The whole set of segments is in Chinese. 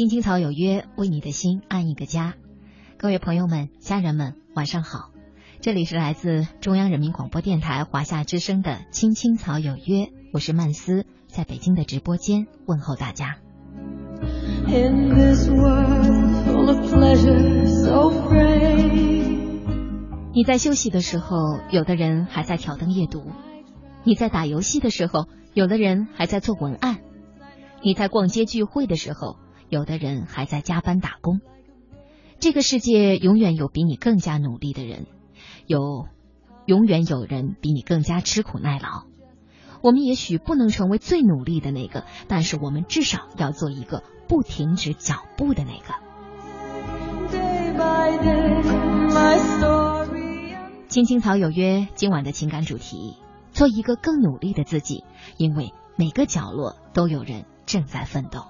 青青草有约，为你的心安一个家。各位朋友们、家人们，晚上好！这里是来自中央人民广播电台华夏之声的《青青草有约》，我是曼斯，在北京的直播间问候大家。你在休息的时候，有的人还在挑灯夜读；你在打游戏的时候，有的人还在做文案；你在逛街聚会的时候。有的人还在加班打工，这个世界永远有比你更加努力的人，有永远有人比你更加吃苦耐劳。我们也许不能成为最努力的那个，但是我们至少要做一个不停止脚步的那个。青青草有约，今晚的情感主题：做一个更努力的自己，因为每个角落都有人正在奋斗。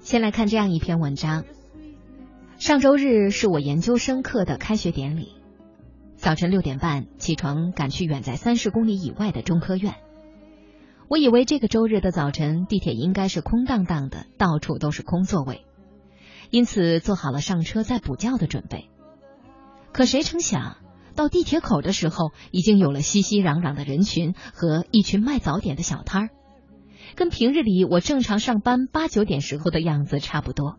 先来看这样一篇文章。上周日是我研究生课的开学典礼，早晨六点半起床，赶去远在三十公里以外的中科院。我以为这个周日的早晨地铁应该是空荡荡的，到处都是空座位，因此做好了上车再补觉的准备。可谁成想，到地铁口的时候，已经有了熙熙攘攘的人群和一群卖早点的小摊儿。跟平日里我正常上班八九点时候的样子差不多。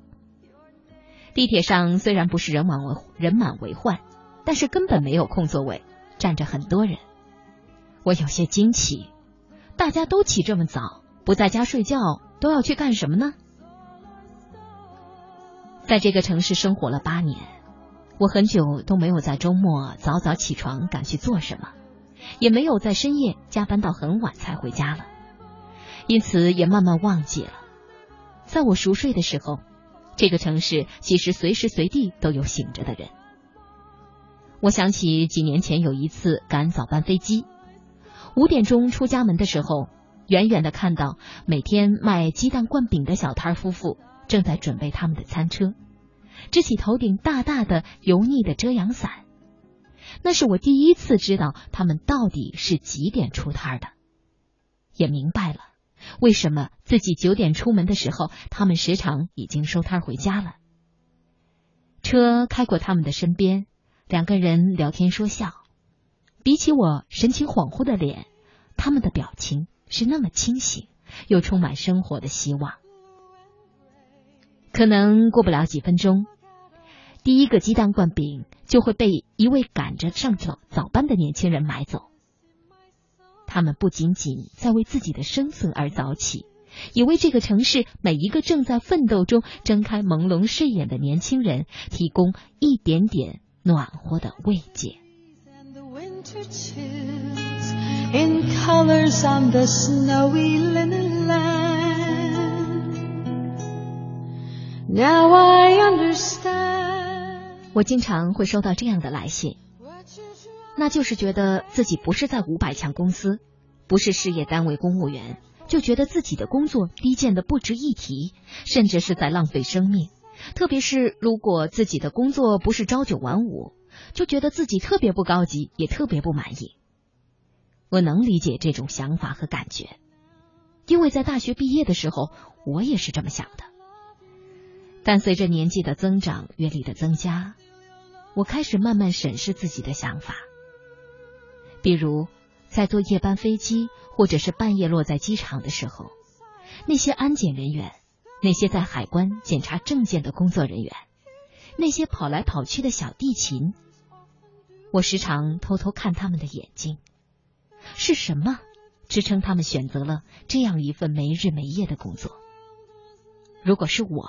地铁上虽然不是人满为人满为患，但是根本没有空座位，站着很多人。我有些惊奇，大家都起这么早，不在家睡觉，都要去干什么呢？在这个城市生活了八年，我很久都没有在周末早早起床赶去做什么，也没有在深夜加班到很晚才回家了。因此也慢慢忘记了，在我熟睡的时候，这个城市其实随时随地都有醒着的人。我想起几年前有一次赶早班飞机，五点钟出家门的时候，远远的看到每天卖鸡蛋灌饼的小摊夫妇正在准备他们的餐车，支起头顶大大的油腻的遮阳伞。那是我第一次知道他们到底是几点出摊的，也明白了。为什么自己九点出门的时候，他们时常已经收摊回家了？车开过他们的身边，两个人聊天说笑。比起我神情恍惚的脸，他们的表情是那么清醒，又充满生活的希望。可能过不了几分钟，第一个鸡蛋灌饼就会被一位赶着上早早班的年轻人买走。他们不仅仅在为自己的生存而早起，也为这个城市每一个正在奋斗中睁开朦胧睡眼的年轻人提供一点点暖和的慰藉。Now I understand 我经常会收到这样的来信。那就是觉得自己不是在五百强公司，不是事业单位公务员，就觉得自己的工作低贱的不值一提，甚至是在浪费生命。特别是如果自己的工作不是朝九晚五，就觉得自己特别不高级，也特别不满意。我能理解这种想法和感觉，因为在大学毕业的时候，我也是这么想的。但随着年纪的增长，阅历的增加，我开始慢慢审视自己的想法。比如，在坐夜班飞机，或者是半夜落在机场的时候，那些安检人员，那些在海关检查证件的工作人员，那些跑来跑去的小地勤，我时常偷偷看他们的眼睛，是什么支撑他们选择了这样一份没日没夜的工作？如果是我，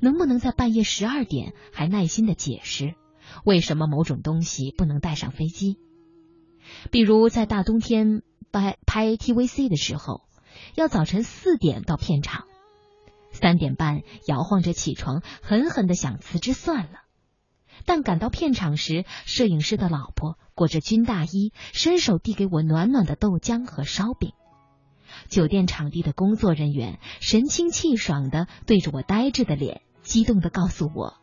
能不能在半夜十二点还耐心的解释为什么某种东西不能带上飞机？比如在大冬天拍拍 TVC 的时候，要早晨四点到片场，三点半摇晃着起床，狠狠的想辞职算了。但赶到片场时，摄影师的老婆裹着军大衣，伸手递给我暖暖的豆浆和烧饼。酒店场地的工作人员神清气爽的对着我呆滞的脸，激动的告诉我，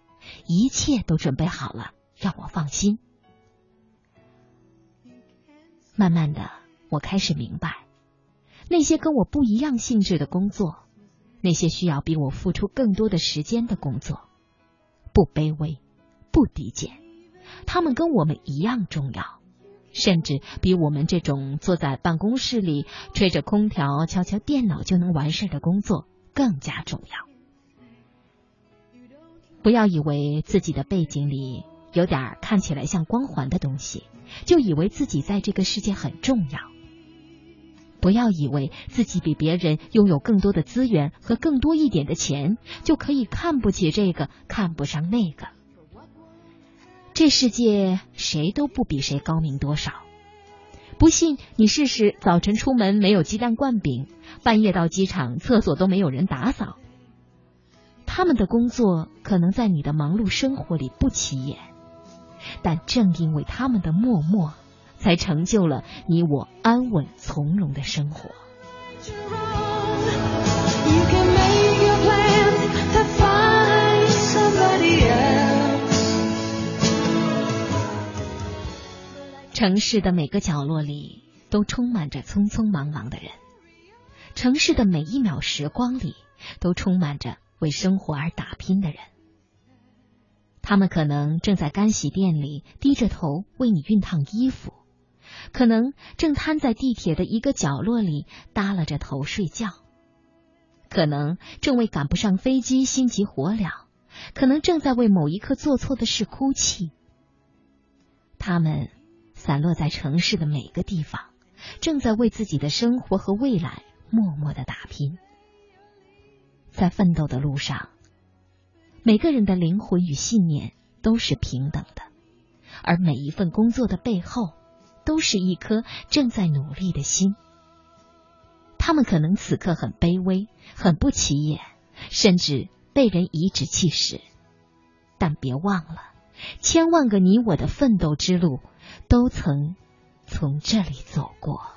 一切都准备好了，让我放心。慢慢的，我开始明白，那些跟我不一样性质的工作，那些需要比我付出更多的时间的工作，不卑微。不低贱，他们跟我们一样重要，甚至比我们这种坐在办公室里吹着空调、敲敲电脑就能完事的工作更加重要。不要以为自己的背景里有点看起来像光环的东西，就以为自己在这个世界很重要。不要以为自己比别人拥有更多的资源和更多一点的钱，就可以看不起这个，看不上那个。这世界谁都不比谁高明多少，不信你试试：早晨出门没有鸡蛋灌饼，半夜到机场厕所都没有人打扫。他们的工作可能在你的忙碌生活里不起眼，但正因为他们的默默，才成就了你我安稳从容的生活。城市的每个角落里都充满着匆匆忙忙的人，城市的每一秒时光里都充满着为生活而打拼的人。他们可能正在干洗店里低着头为你熨烫衣服，可能正瘫在地铁的一个角落里耷拉着头睡觉，可能正为赶不上飞机心急火燎，可能正在为某一刻做错的事哭泣。他们。散落在城市的每个地方，正在为自己的生活和未来默默的打拼。在奋斗的路上，每个人的灵魂与信念都是平等的，而每一份工作的背后，都是一颗正在努力的心。他们可能此刻很卑微，很不起眼，甚至被人颐指气使，但别忘了，千万个你我的奋斗之路。都曾从这里走过。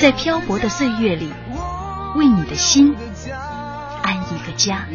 在漂泊的岁月里，为你的心安一个家。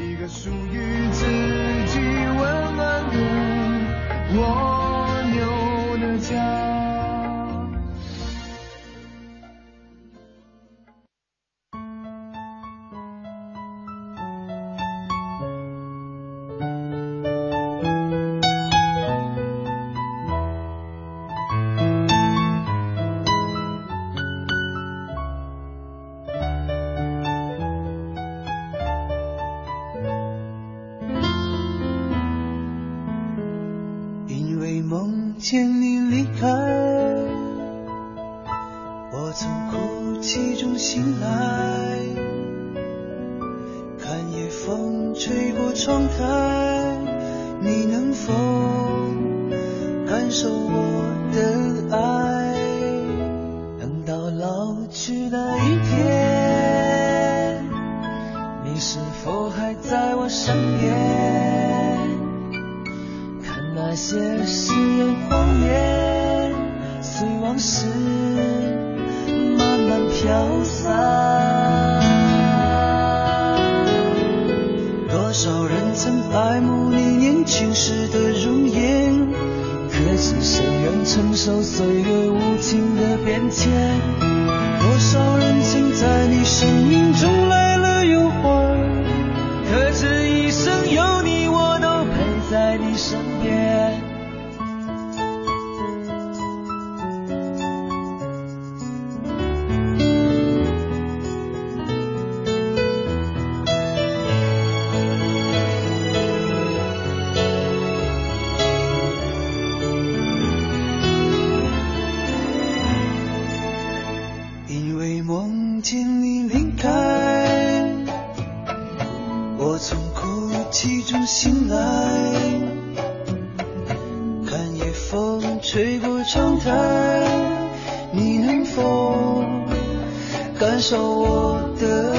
守我的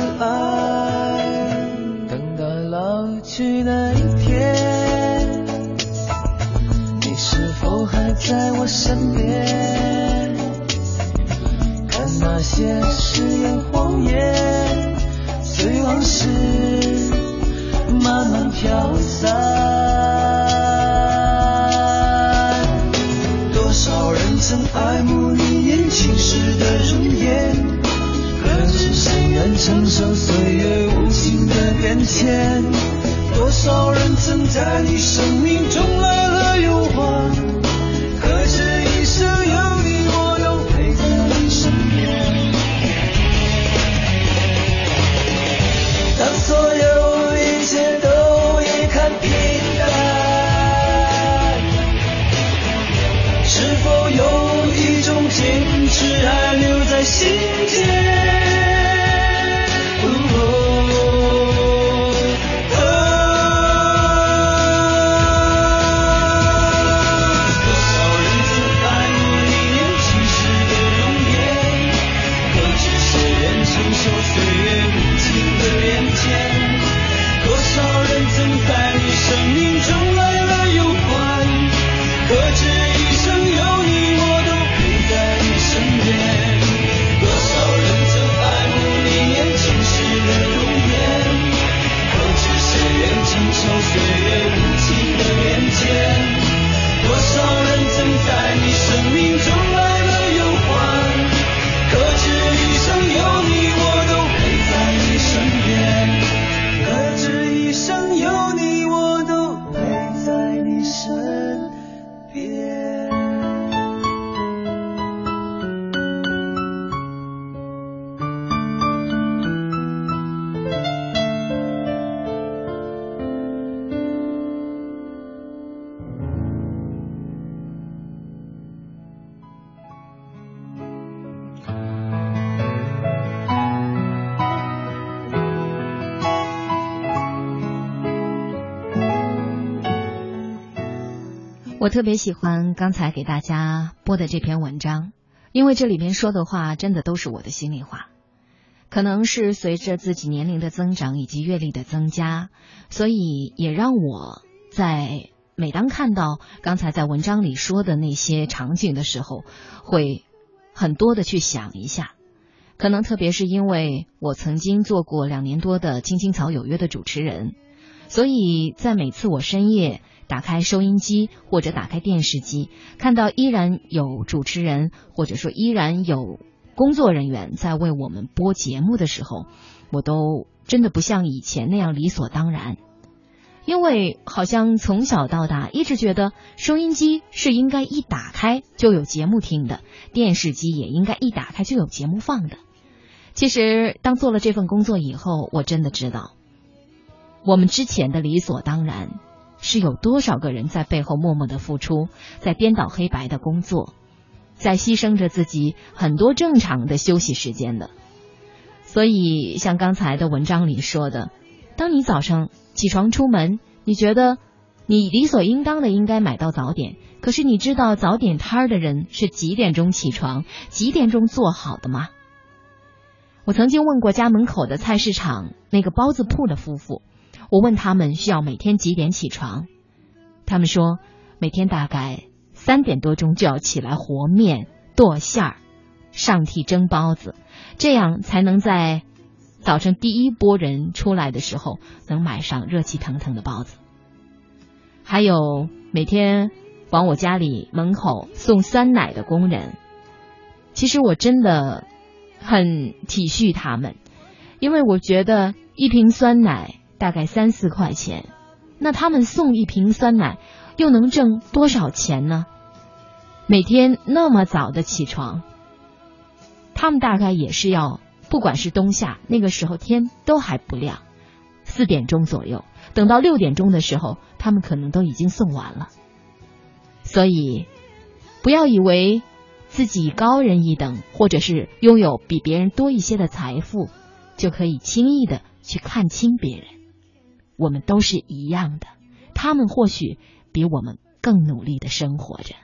我特别喜欢刚才给大家播的这篇文章，因为这里面说的话真的都是我的心里话。可能是随着自己年龄的增长以及阅历的增加，所以也让我在每当看到刚才在文章里说的那些场景的时候，会很多的去想一下。可能特别是因为我曾经做过两年多的《青青草有约》的主持人，所以在每次我深夜打开收音机或者打开电视机，看到依然有主持人或者说依然有工作人员在为我们播节目的时候，我都真的不像以前那样理所当然。因为好像从小到大一直觉得收音机是应该一打开就有节目听的，电视机也应该一打开就有节目放的。其实当做了这份工作以后，我真的知道，我们之前的理所当然，是有多少个人在背后默默的付出，在颠倒黑白的工作，在牺牲着自己很多正常的休息时间的。所以，像刚才的文章里说的，当你早上起床出门，你觉得你理所应当的应该买到早点，可是你知道早点摊儿的人是几点钟起床、几点钟做好的吗？我曾经问过家门口的菜市场那个包子铺的夫妇，我问他们需要每天几点起床，他们说每天大概三点多钟就要起来和面、剁馅儿、上屉蒸包子，这样才能在早晨第一波人出来的时候能买上热气腾腾的包子。还有每天往我家里门口送酸奶的工人，其实我真的。很体恤他们，因为我觉得一瓶酸奶大概三四块钱，那他们送一瓶酸奶又能挣多少钱呢？每天那么早的起床，他们大概也是要，不管是冬夏，那个时候天都还不亮，四点钟左右，等到六点钟的时候，他们可能都已经送完了。所以，不要以为。自己高人一等，或者是拥有比别人多一些的财富，就可以轻易的去看清别人。我们都是一样的，他们或许比我们更努力的生活着。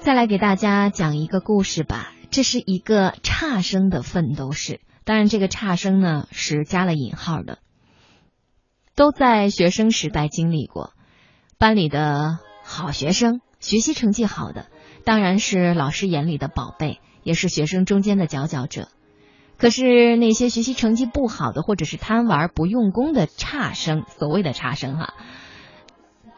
再来给大家讲一个故事吧，这是一个差生的奋斗史。当然，这个差生呢是加了引号的，都在学生时代经历过。班里的好学生，学习成绩好的，当然是老师眼里的宝贝，也是学生中间的佼佼者。可是那些学习成绩不好的，或者是贪玩不用功的差生，所谓的差生哈。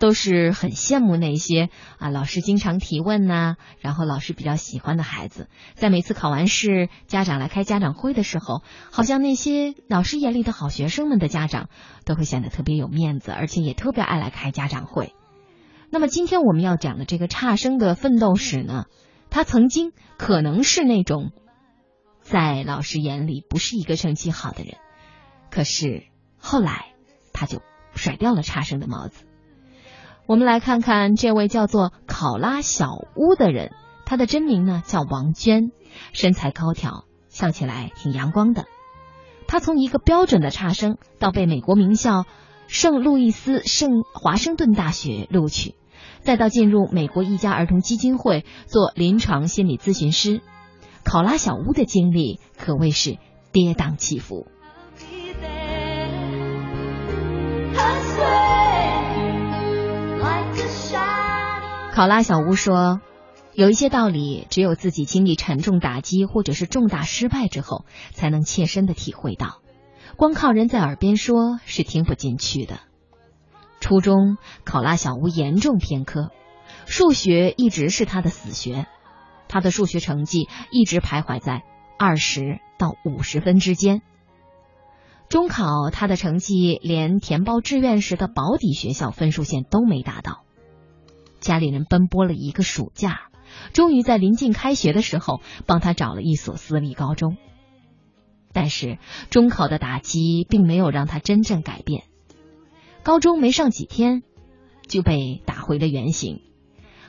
都是很羡慕那些啊，老师经常提问呐，然后老师比较喜欢的孩子，在每次考完试，家长来开家长会的时候，好像那些老师眼里的好学生们的家长都会显得特别有面子，而且也特别爱来开家长会。那么今天我们要讲的这个差生的奋斗史呢，他曾经可能是那种在老师眼里不是一个成绩好的人，可是后来他就甩掉了差生的帽子。我们来看看这位叫做考拉小屋的人，他的真名呢叫王娟，身材高挑，笑起来挺阳光的。他从一个标准的差生，到被美国名校圣路易斯圣华盛顿大学录取，再到进入美国一家儿童基金会做临床心理咨询师，考拉小屋的经历可谓是跌宕起伏。考拉小屋说：“有一些道理，只有自己经历沉重打击或者是重大失败之后，才能切身的体会到。光靠人在耳边说，是听不进去的。”初中，考拉小屋严重偏科，数学一直是他的死穴，他的数学成绩一直徘徊在二十到五十分之间。中考，他的成绩连填报志愿时的保底学校分数线都没达到。家里人奔波了一个暑假，终于在临近开学的时候帮他找了一所私立高中。但是中考的打击并没有让他真正改变，高中没上几天就被打回了原形，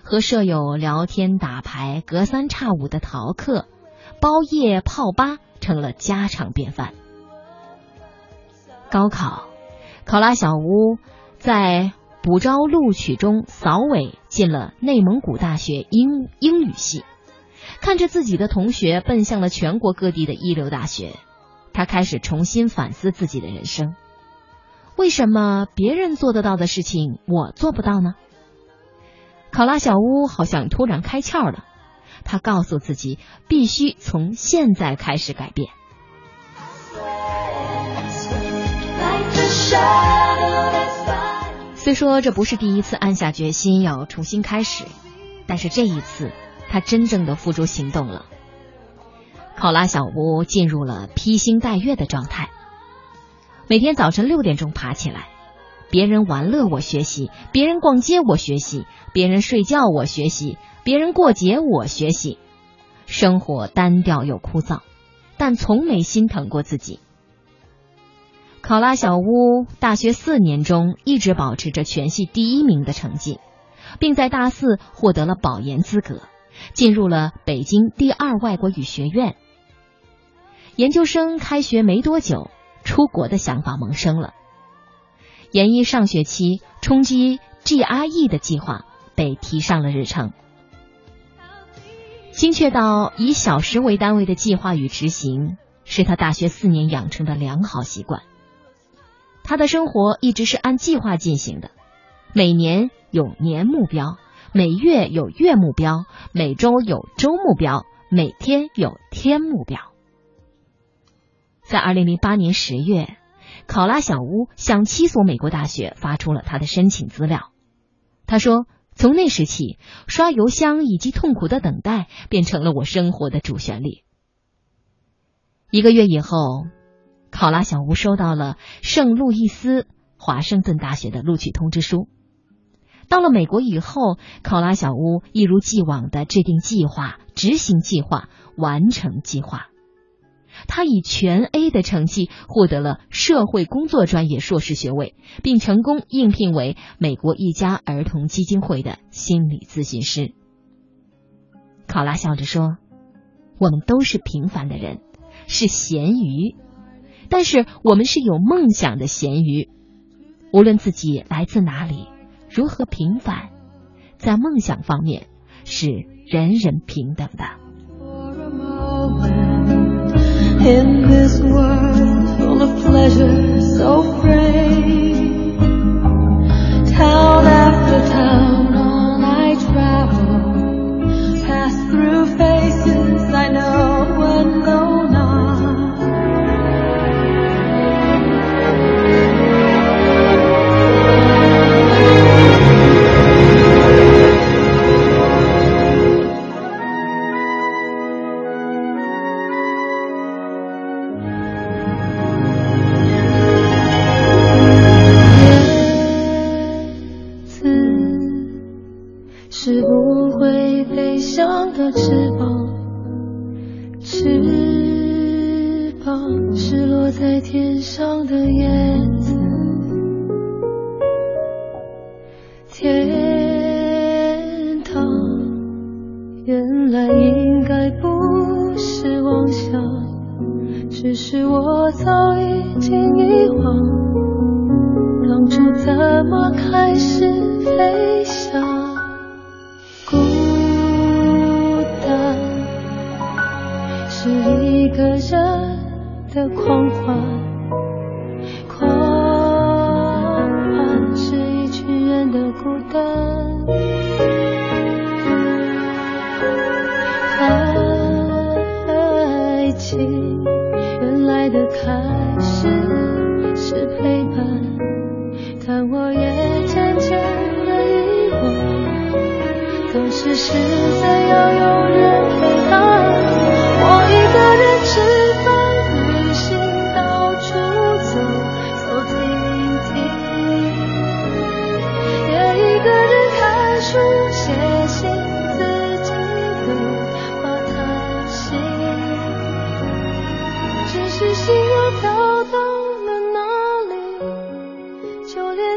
和舍友聊天打牌、隔三差五的逃课、包夜泡吧成了家常便饭。高考，考拉小屋在。补招录取中扫尾进了内蒙古大学英英语系，看着自己的同学奔向了全国各地的一流大学，他开始重新反思自己的人生：为什么别人做得到的事情我做不到呢？考拉小屋好像突然开窍了，他告诉自己必须从现在开始改变。虽说这不是第一次暗下决心要重新开始，但是这一次他真正的付诸行动了。考拉小屋进入了披星戴月的状态，每天早晨六点钟爬起来，别人玩乐我学习，别人逛街我学习，别人睡觉我学习，别人过节我学习，生活单调又枯燥，但从没心疼过自己。考拉小屋大学四年中一直保持着全系第一名的成绩，并在大四获得了保研资格，进入了北京第二外国语学院。研究生开学没多久，出国的想法萌生了。研一上学期冲击 GRE 的计划被提上了日程。精确到以小时为单位的计划与执行，是他大学四年养成的良好习惯。他的生活一直是按计划进行的，每年有年目标，每月有月目标，每周有周目标，每天有天目标。在二零零八年十月，考拉小屋向七所美国大学发出了他的申请资料。他说。从那时起，刷邮箱以及痛苦的等待变成了我生活的主旋律。一个月以后，考拉小屋收到了圣路易斯华盛顿大学的录取通知书。到了美国以后，考拉小屋一如既往的制定计划、执行计划、完成计划。他以全 A 的成绩获得了社会工作专业硕士学位，并成功应聘为美国一家儿童基金会的心理咨询师。考拉笑着说：“我们都是平凡的人，是咸鱼，但是我们是有梦想的咸鱼。无论自己来自哪里，如何平凡，在梦想方面是人人平等的。” In this world full of pleasure so free. Town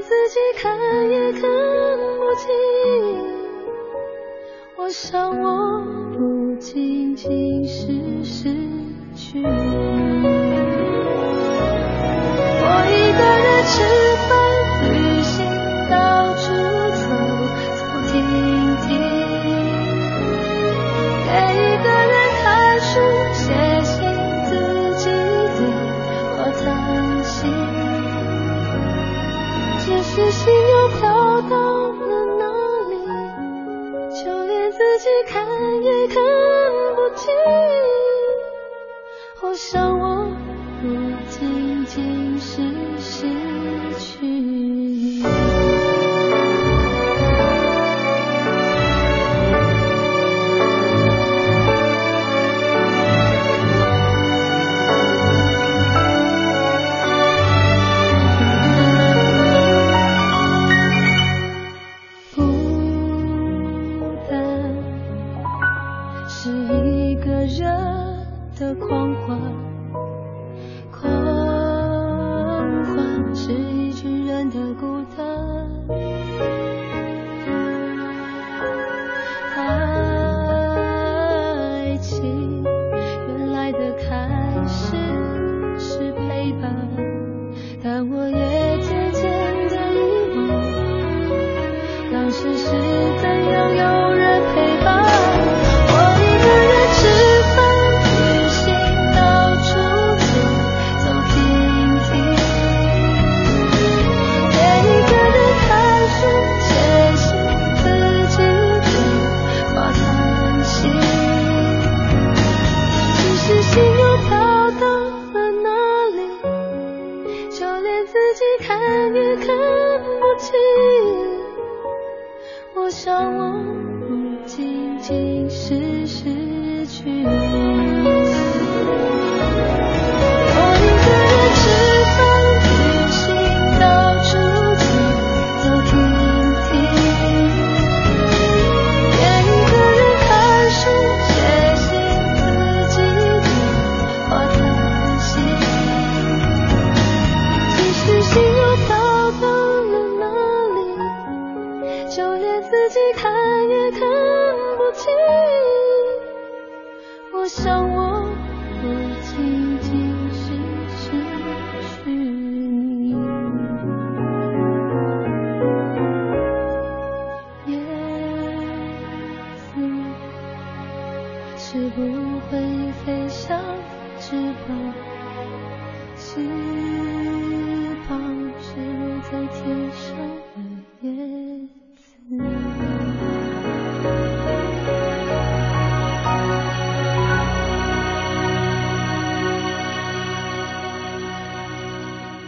自己看也看不清。我想我不仅仅是失去。你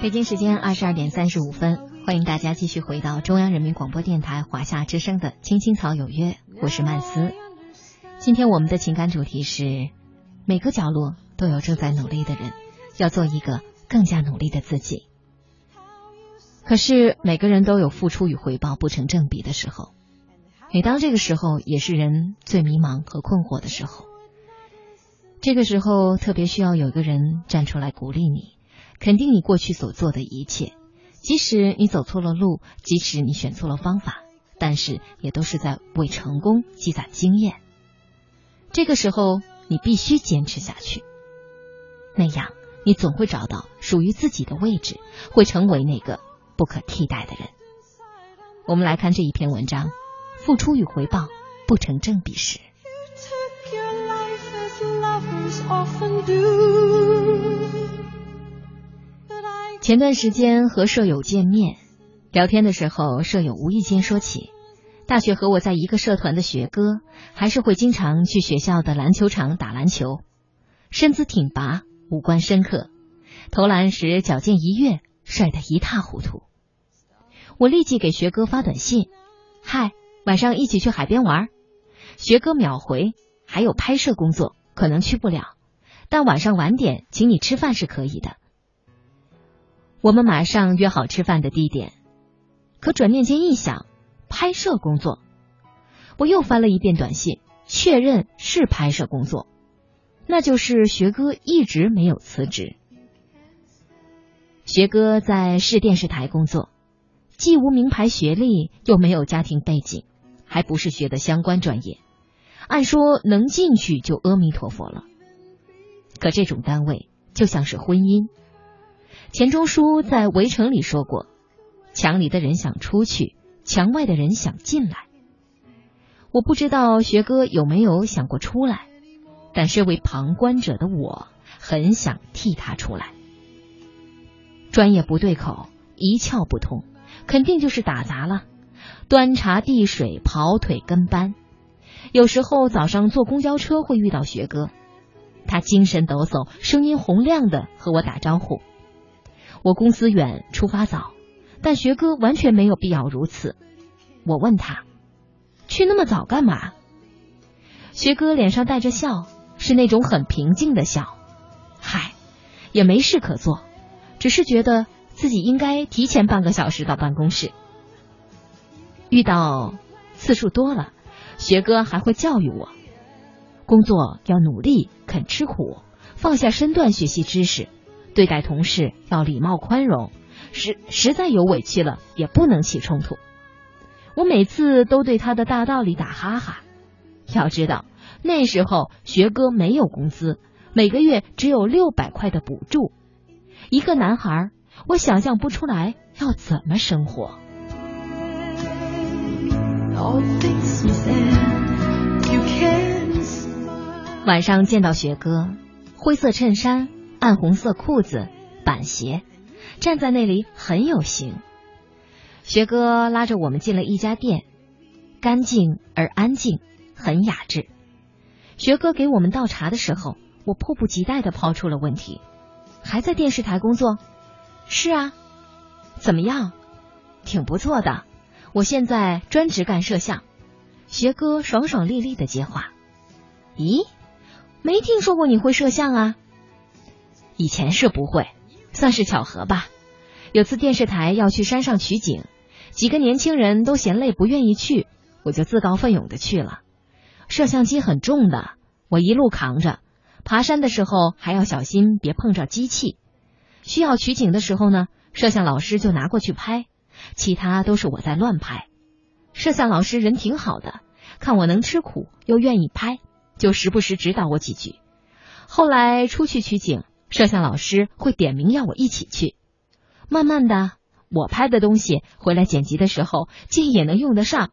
北京时间二十二点三十五分，欢迎大家继续回到中央人民广播电台华夏之声的《青青草有约》，我是曼斯。今天我们的情感主题是：每个角落都有正在努力的人，要做一个更加努力的自己。可是每个人都有付出与回报不成正比的时候，每当这个时候，也是人最迷茫和困惑的时候。这个时候特别需要有一个人站出来鼓励你。肯定你过去所做的一切，即使你走错了路，即使你选错了方法，但是也都是在为成功积攒经验。这个时候，你必须坚持下去，那样你总会找到属于自己的位置，会成为那个不可替代的人。我们来看这一篇文章：付出与回报不成正比时。took your life as. 前段时间和舍友见面，聊天的时候，舍友无意间说起，大学和我在一个社团的学哥，还是会经常去学校的篮球场打篮球，身姿挺拔，五官深刻，投篮时脚尖一跃，帅得一塌糊涂。我立即给学哥发短信：“嗨，晚上一起去海边玩。”学哥秒回：“还有拍摄工作，可能去不了，但晚上晚点请你吃饭是可以的。”我们马上约好吃饭的地点，可转念间一想，拍摄工作，我又翻了一遍短信，确认是拍摄工作，那就是学哥一直没有辞职。学哥在市电视台工作，既无名牌学历，又没有家庭背景，还不是学的相关专业，按说能进去就阿弥陀佛了。可这种单位就像是婚姻。钱钟书在《围城》里说过：“墙里的人想出去，墙外的人想进来。”我不知道学哥有没有想过出来，但身为旁观者的我，很想替他出来。专业不对口，一窍不通，肯定就是打杂了，端茶递水、跑腿跟班。有时候早上坐公交车会遇到学哥，他精神抖擞，声音洪亮的和我打招呼。我公司远，出发早，但学哥完全没有必要如此。我问他，去那么早干嘛？学哥脸上带着笑，是那种很平静的笑。嗨，也没事可做，只是觉得自己应该提前半个小时到办公室。遇到次数多了，学哥还会教育我，工作要努力，肯吃苦，放下身段学习知识，对待同事要礼貌宽容，实实在有委屈了也不能起冲突。我每次都对他的大道理打哈哈。要知道那时候学哥没有工资，每个月只有六百块的补助，一个男孩，我想象不出来要怎么生活。晚上见到学哥。灰色衬衫、暗红色裤子、板鞋，站在那里很有型。学哥拉着我们进了一家店，干净而安静，很雅致。学哥给我们倒茶的时候，我迫不及待的抛出了问题：“还在电视台工作？”“是啊。”“怎么样？”“挺不错的。”“我现在专职干摄像。”学哥爽爽利利的接话：“咦？”没听说过你会摄像啊？以前是不会，算是巧合吧。有次电视台要去山上取景，几个年轻人都嫌累不愿意去，我就自告奋勇的去了。摄像机很重的，我一路扛着，爬山的时候还要小心别碰着机器。需要取景的时候呢，摄像老师就拿过去拍，其他都是我在乱拍。摄像老师人挺好的，看我能吃苦又愿意拍。就时不时指导我几句，后来出去取景，摄像老师会点名要我一起去。慢慢的，我拍的东西回来剪辑的时候，竟也能用得上。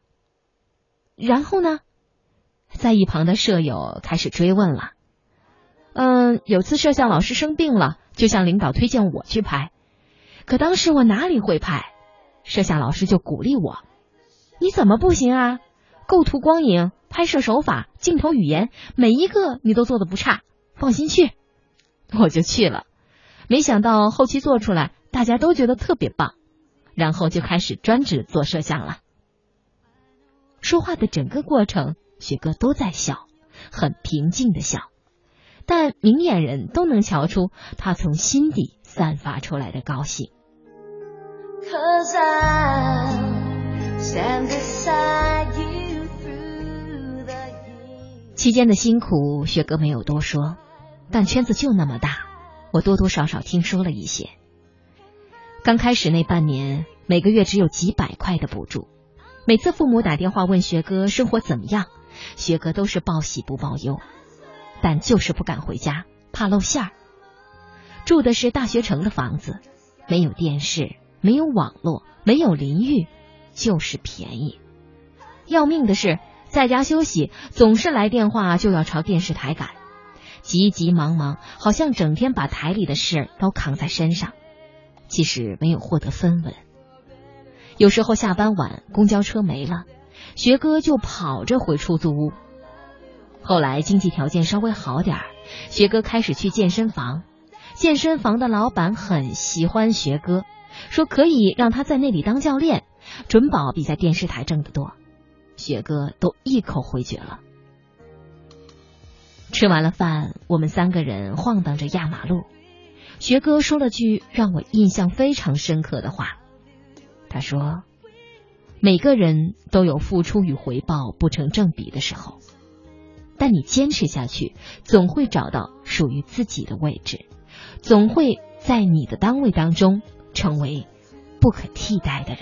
然后呢，在一旁的舍友开始追问了。嗯，有次摄像老师生病了，就向领导推荐我去拍，可当时我哪里会拍，摄像老师就鼓励我：“你怎么不行啊？构图、光影。”拍摄手法、镜头语言，每一个你都做的不差，放心去，我就去了。没想到后期做出来，大家都觉得特别棒，然后就开始专职做摄像了。说话的整个过程，雪哥都在笑，很平静的笑，但明眼人都能瞧出他从心底散发出来的高兴。期间的辛苦，雪哥没有多说，但圈子就那么大，我多多少少听说了一些。刚开始那半年，每个月只有几百块的补助，每次父母打电话问学哥生活怎么样，学哥都是报喜不报忧，但就是不敢回家，怕露馅儿。住的是大学城的房子，没有电视，没有网络，没有淋浴，就是便宜。要命的是。在家休息，总是来电话就要朝电视台赶，急急忙忙，好像整天把台里的事都扛在身上。其实没有获得分文。有时候下班晚，公交车没了，学哥就跑着回出租屋。后来经济条件稍微好点儿，学哥开始去健身房。健身房的老板很喜欢学哥，说可以让他在那里当教练，准保比在电视台挣得多。学哥都一口回绝了。吃完了饭，我们三个人晃荡着压马路。学哥说了句让我印象非常深刻的话，他说：“每个人都有付出与回报不成正比的时候，但你坚持下去，总会找到属于自己的位置，总会在你的单位当中成为不可替代的人。”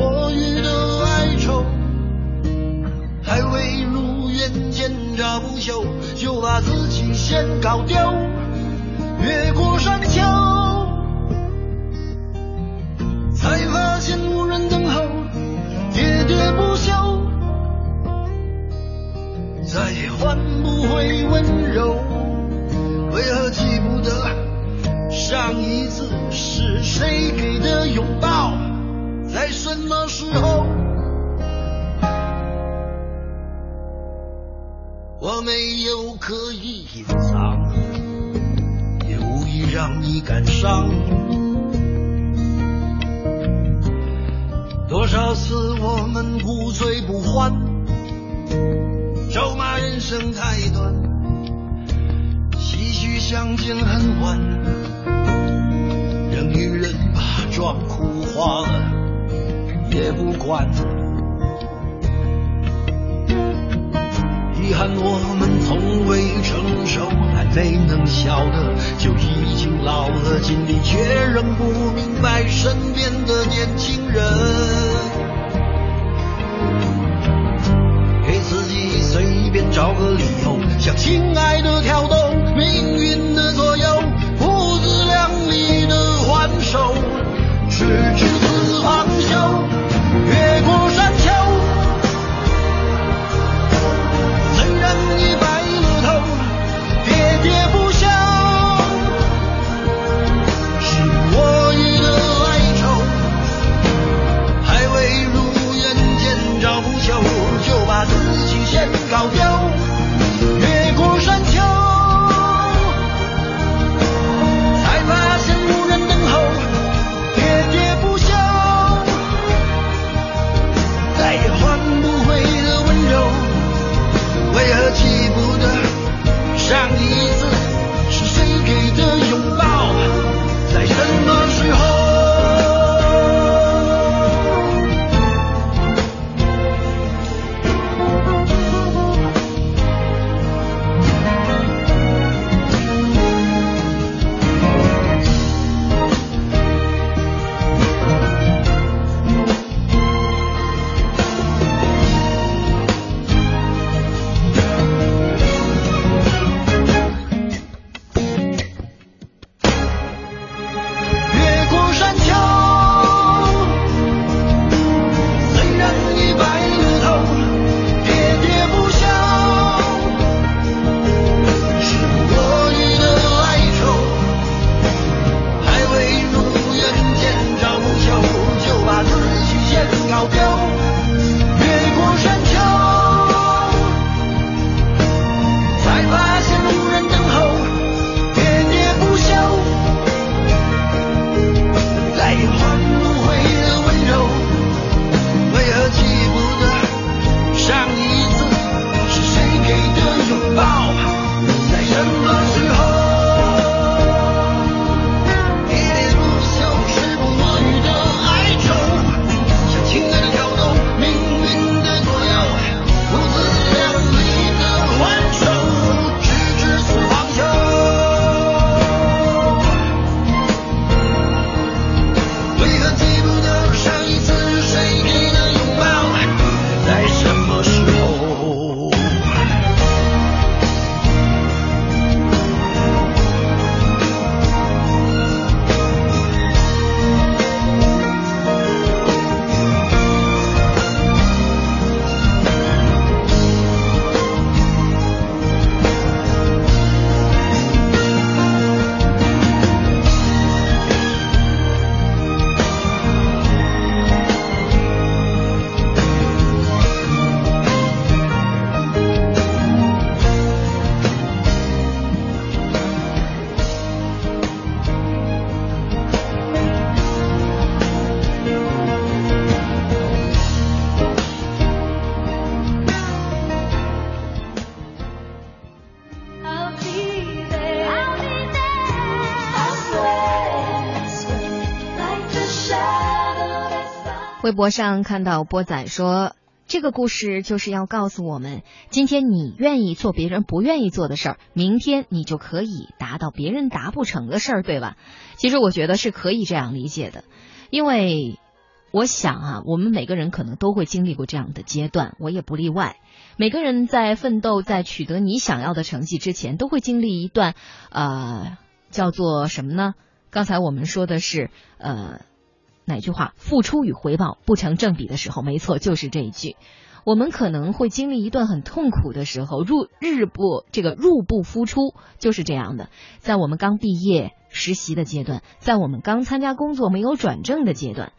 我予的哀愁，还未如愿见着不朽，就把自己先搞丢。越过山丘，才发现无人等候，喋喋不休，再也换不回温柔。为何记不得上一次是谁给的拥抱，在什么时候？我没有刻意隐藏，也无意让你感伤。多少次我们不醉不欢，咒骂人生太短。唏嘘相见恨晚，人与人把妆哭花了也不管。遗憾我们从未成熟，还没能晓得，就已经老了。尽力却仍不明白身边的年轻人，给自己随便找个理由，向亲爱的挑逗。命运的左右，不自量力的还手，直至死方休。博上看到波仔说。这个故事就是要告诉我们，今天你愿意做别人不愿意做的事儿，明天你就可以达到别人达不成的事儿，对吧？其实我觉得是可以这样理解的，因为我想啊，我们每个人可能都会经历过这样的阶段，我也不例外。每个人在奋斗、在取得你想要的成绩之前，都会经历一段呃，叫做什么呢？刚才我们说的是呃。哪句话？付出与回报不成正比的时候，没错，就是这一句。我们可能会经历一段很痛苦的时候，入日不这个入不敷出，就是这样的。在我们刚毕业实习的阶段，在我们刚参加工作没有转正的阶段，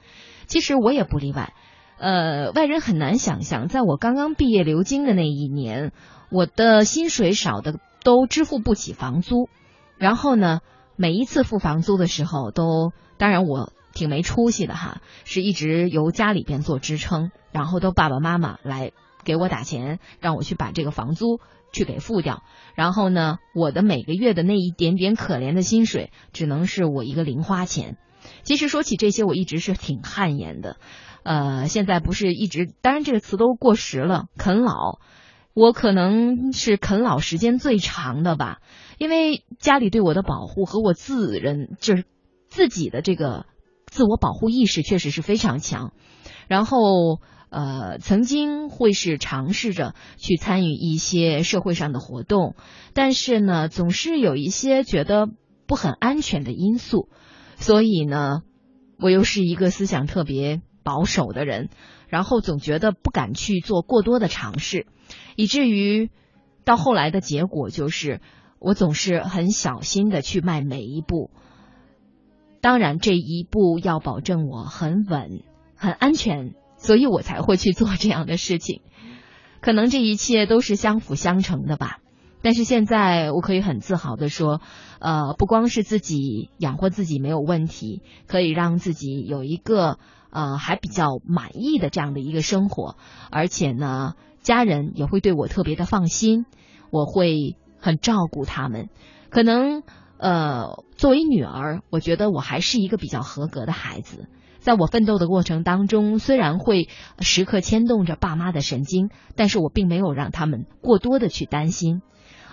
其实我也不例外。呃，外人很难想象，在我刚刚毕业留京的那一年，我的薪水少的都支付不起房租。然后呢，每一次付房租的时候，都当然我。挺没出息的哈，是一直由家里边做支撑，然后都爸爸妈妈来给我打钱，让我去把这个房租去给付掉。然后呢，我的每个月的那一点点可怜的薪水，只能是我一个零花钱。其实说起这些，我一直是挺汗颜的。呃，现在不是一直，当然这个词都过时了，啃老。我可能是啃老时间最长的吧，因为家里对我的保护和我自人就是自己的这个。自我保护意识确实是非常强，然后呃，曾经会是尝试着去参与一些社会上的活动，但是呢，总是有一些觉得不很安全的因素，所以呢，我又是一个思想特别保守的人，然后总觉得不敢去做过多的尝试，以至于到后来的结果就是，我总是很小心的去迈每一步。当然，这一步要保证我很稳、很安全，所以我才会去做这样的事情。可能这一切都是相辅相成的吧。但是现在我可以很自豪的说，呃，不光是自己养活自己没有问题，可以让自己有一个呃还比较满意的这样的一个生活，而且呢，家人也会对我特别的放心，我会很照顾他们。可能。呃，作为女儿，我觉得我还是一个比较合格的孩子。在我奋斗的过程当中，虽然会时刻牵动着爸妈的神经，但是我并没有让他们过多的去担心。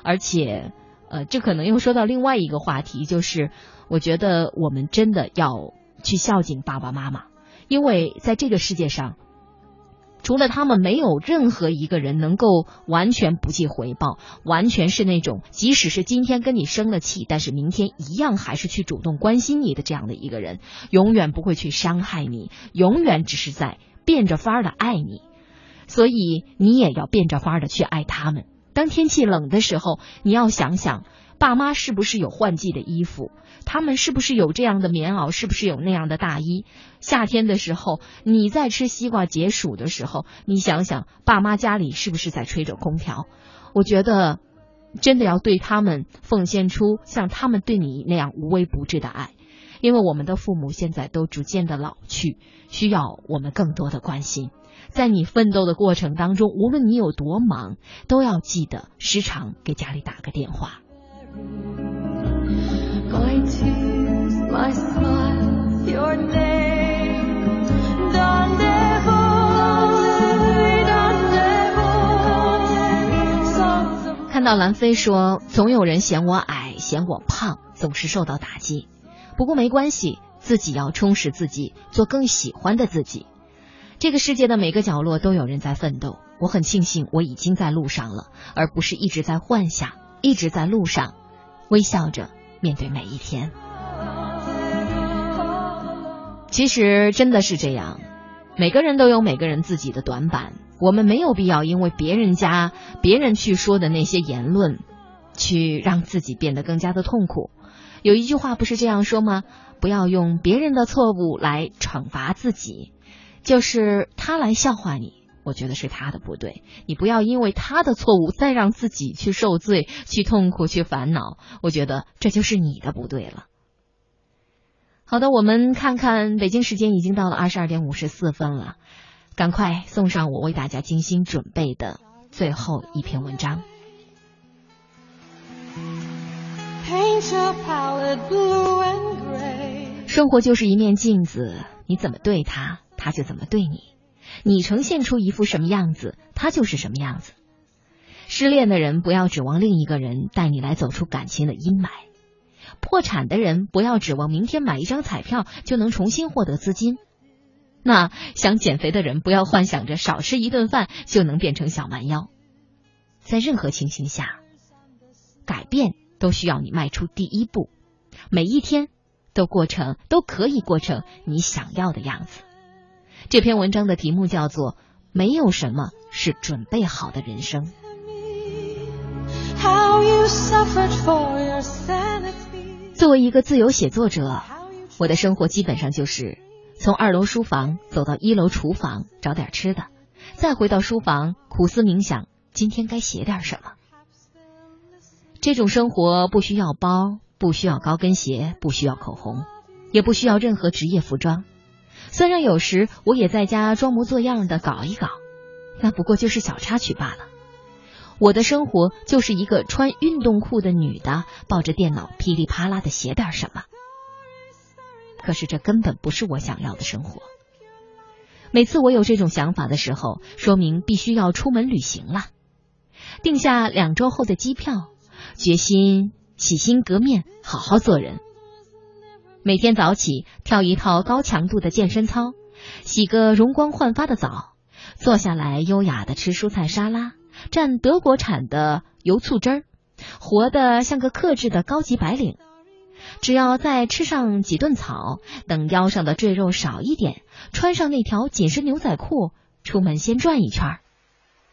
而且，呃，这可能又说到另外一个话题，就是我觉得我们真的要去孝敬爸爸妈妈，因为在这个世界上。除了他们，没有任何一个人能够完全不计回报，完全是那种即使是今天跟你生了气，但是明天一样还是去主动关心你的这样的一个人，永远不会去伤害你，永远只是在变着法儿的爱你。所以你也要变着法儿的去爱他们。当天气冷的时候，你要想想，爸妈是不是有换季的衣服。他们是不是有这样的棉袄？是不是有那样的大衣？夏天的时候，你在吃西瓜解暑的时候，你想想，爸妈家里是不是在吹着空调？我觉得，真的要对他们奉献出像他们对你那样无微不至的爱，因为我们的父母现在都逐渐的老去，需要我们更多的关心。在你奋斗的过程当中，无论你有多忙，都要记得时常给家里打个电话。到兰飞说，总有人嫌我矮，嫌我胖，总是受到打击。不过没关系，自己要充实自己，做更喜欢的自己。这个世界的每个角落都有人在奋斗，我很庆幸我已经在路上了，而不是一直在幻想，一直在路上，微笑着面对每一天。其实真的是这样，每个人都有每个人自己的短板，我们没有必要因为别人家别人去说的那些言论，去让自己变得更加的痛苦。有一句话不是这样说吗？不要用别人的错误来惩罚自己，就是他来笑话你，我觉得是他的不对。你不要因为他的错误再让自己去受罪、去痛苦、去烦恼，我觉得这就是你的不对了。好的，我们看看北京时间已经到了二十二点五十四分了，赶快送上我为大家精心准备的最后一篇文章。生活就是一面镜子，你怎么对它，它他就怎么对你；你呈现出一副什么样子，他就是什么样子。失恋的人不要指望另一个人带你来走出感情的阴霾；破产的人不要指望明天买一张彩票就能重新获得资金。那想减肥的人不要幻想着少吃一顿饭就能变成小蛮腰。在任何情形下，改变都需要你迈出第一步，每一天都过成都可以过成你想要的样子。这篇文章的题目叫做《没有什么是准备好的人生》。作为一个自由写作者，我的生活基本上就是从二楼书房走到一楼厨房找点吃的，再回到书房苦思冥想今天该写点什么。这种生活不需要包，不需要高跟鞋，不需要口红，也不需要任何职业服装。虽然有时我也在家装模作样的搞一搞，那不过就是小插曲罢了。我的生活就是一个穿运动裤的女的，抱着电脑噼里啪啦的写点什么。可是这根本不是我想要的生活。每次我有这种想法的时候，说明必须要出门旅行了，定下两周后的机票。决心洗心革面，好好做人。每天早起跳一套高强度的健身操，洗个容光焕发的澡，坐下来优雅的吃蔬菜沙拉，蘸德国产的油醋汁儿，活得像个克制的高级白领。只要再吃上几顿草，等腰上的赘肉少一点，穿上那条紧身牛仔裤，出门先转一圈。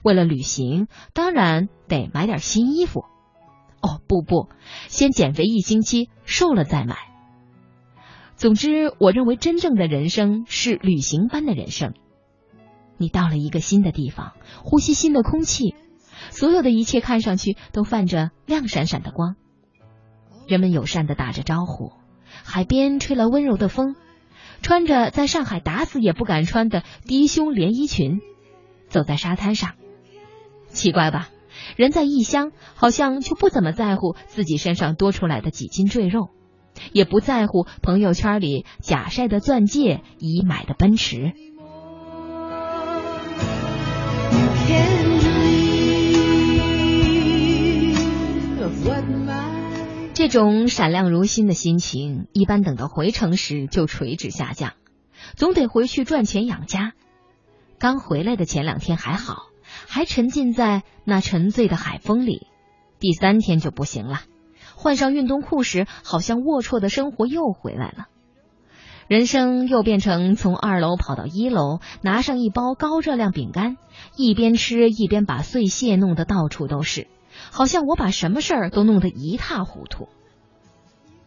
为了旅行，当然得买点新衣服。哦不不，先减肥一星期，瘦了再买。总之，我认为真正的人生是旅行般的人生。你到了一个新的地方，呼吸新的空气，所有的一切看上去都泛着亮闪闪的光。人们友善的打着招呼，海边吹来温柔的风，穿着在上海打死也不敢穿的低胸连衣裙，走在沙滩上，奇怪吧？人在异乡，好像就不怎么在乎自己身上多出来的几斤赘肉，也不在乎朋友圈里假晒的钻戒、已买的奔驰。这种闪亮如新的心情，一般等到回城时就垂直下降，总得回去赚钱养家。刚回来的前两天还好。还沉浸在那沉醉的海风里，第三天就不行了。换上运动裤时，好像龌龊的生活又回来了。人生又变成从二楼跑到一楼，拿上一包高热量饼干，一边吃一边把碎屑弄得到处都是，好像我把什么事儿都弄得一塌糊涂。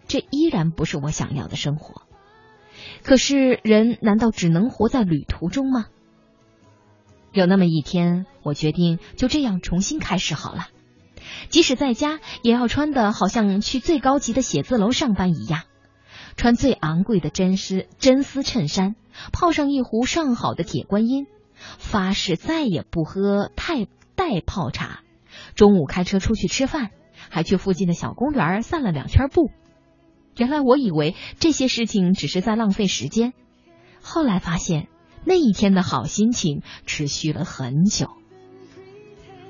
这依然不是我想要的生活。可是人难道只能活在旅途中吗？有那么一天，我决定就这样重新开始好了。即使在家，也要穿的好像去最高级的写字楼上班一样，穿最昂贵的真丝真丝衬衫，泡上一壶上好的铁观音，发誓再也不喝太代泡茶。中午开车出去吃饭，还去附近的小公园散了两圈步。原来我以为这些事情只是在浪费时间，后来发现。那一天的好心情持续了很久。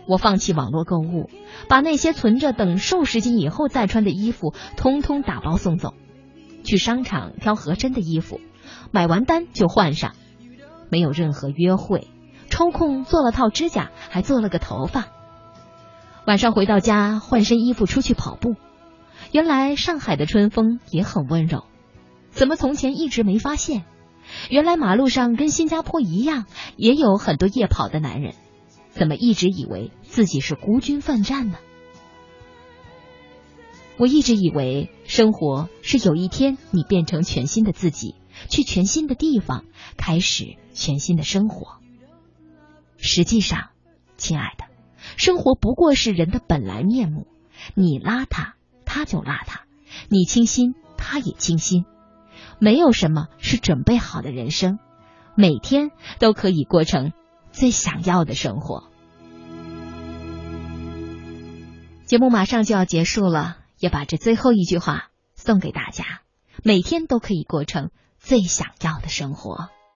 我放弃网络购物，把那些存着等瘦十斤以后再穿的衣服通通打包送走，去商场挑合身的衣服，买完单就换上，没有任何约会，抽空做了套指甲，还做了个头发。晚上回到家，换身衣服出去跑步。原来上海的春风也很温柔，怎么从前一直没发现？原来马路上跟新加坡一样，也有很多夜跑的男人，怎么一直以为自己是孤军奋战呢？我一直以为生活是有一天你变成全新的自己，去全新的地方，开始全新的生活。实际上，亲爱的，生活不过是人的本来面目。你邋遢，他就邋遢；你清新，他也清新。没有什么是准备好的人生，每天都可以过成最想要的生活。节目马上就要结束了，也把这最后一句话送给大家：每天都可以过成最想要的生活。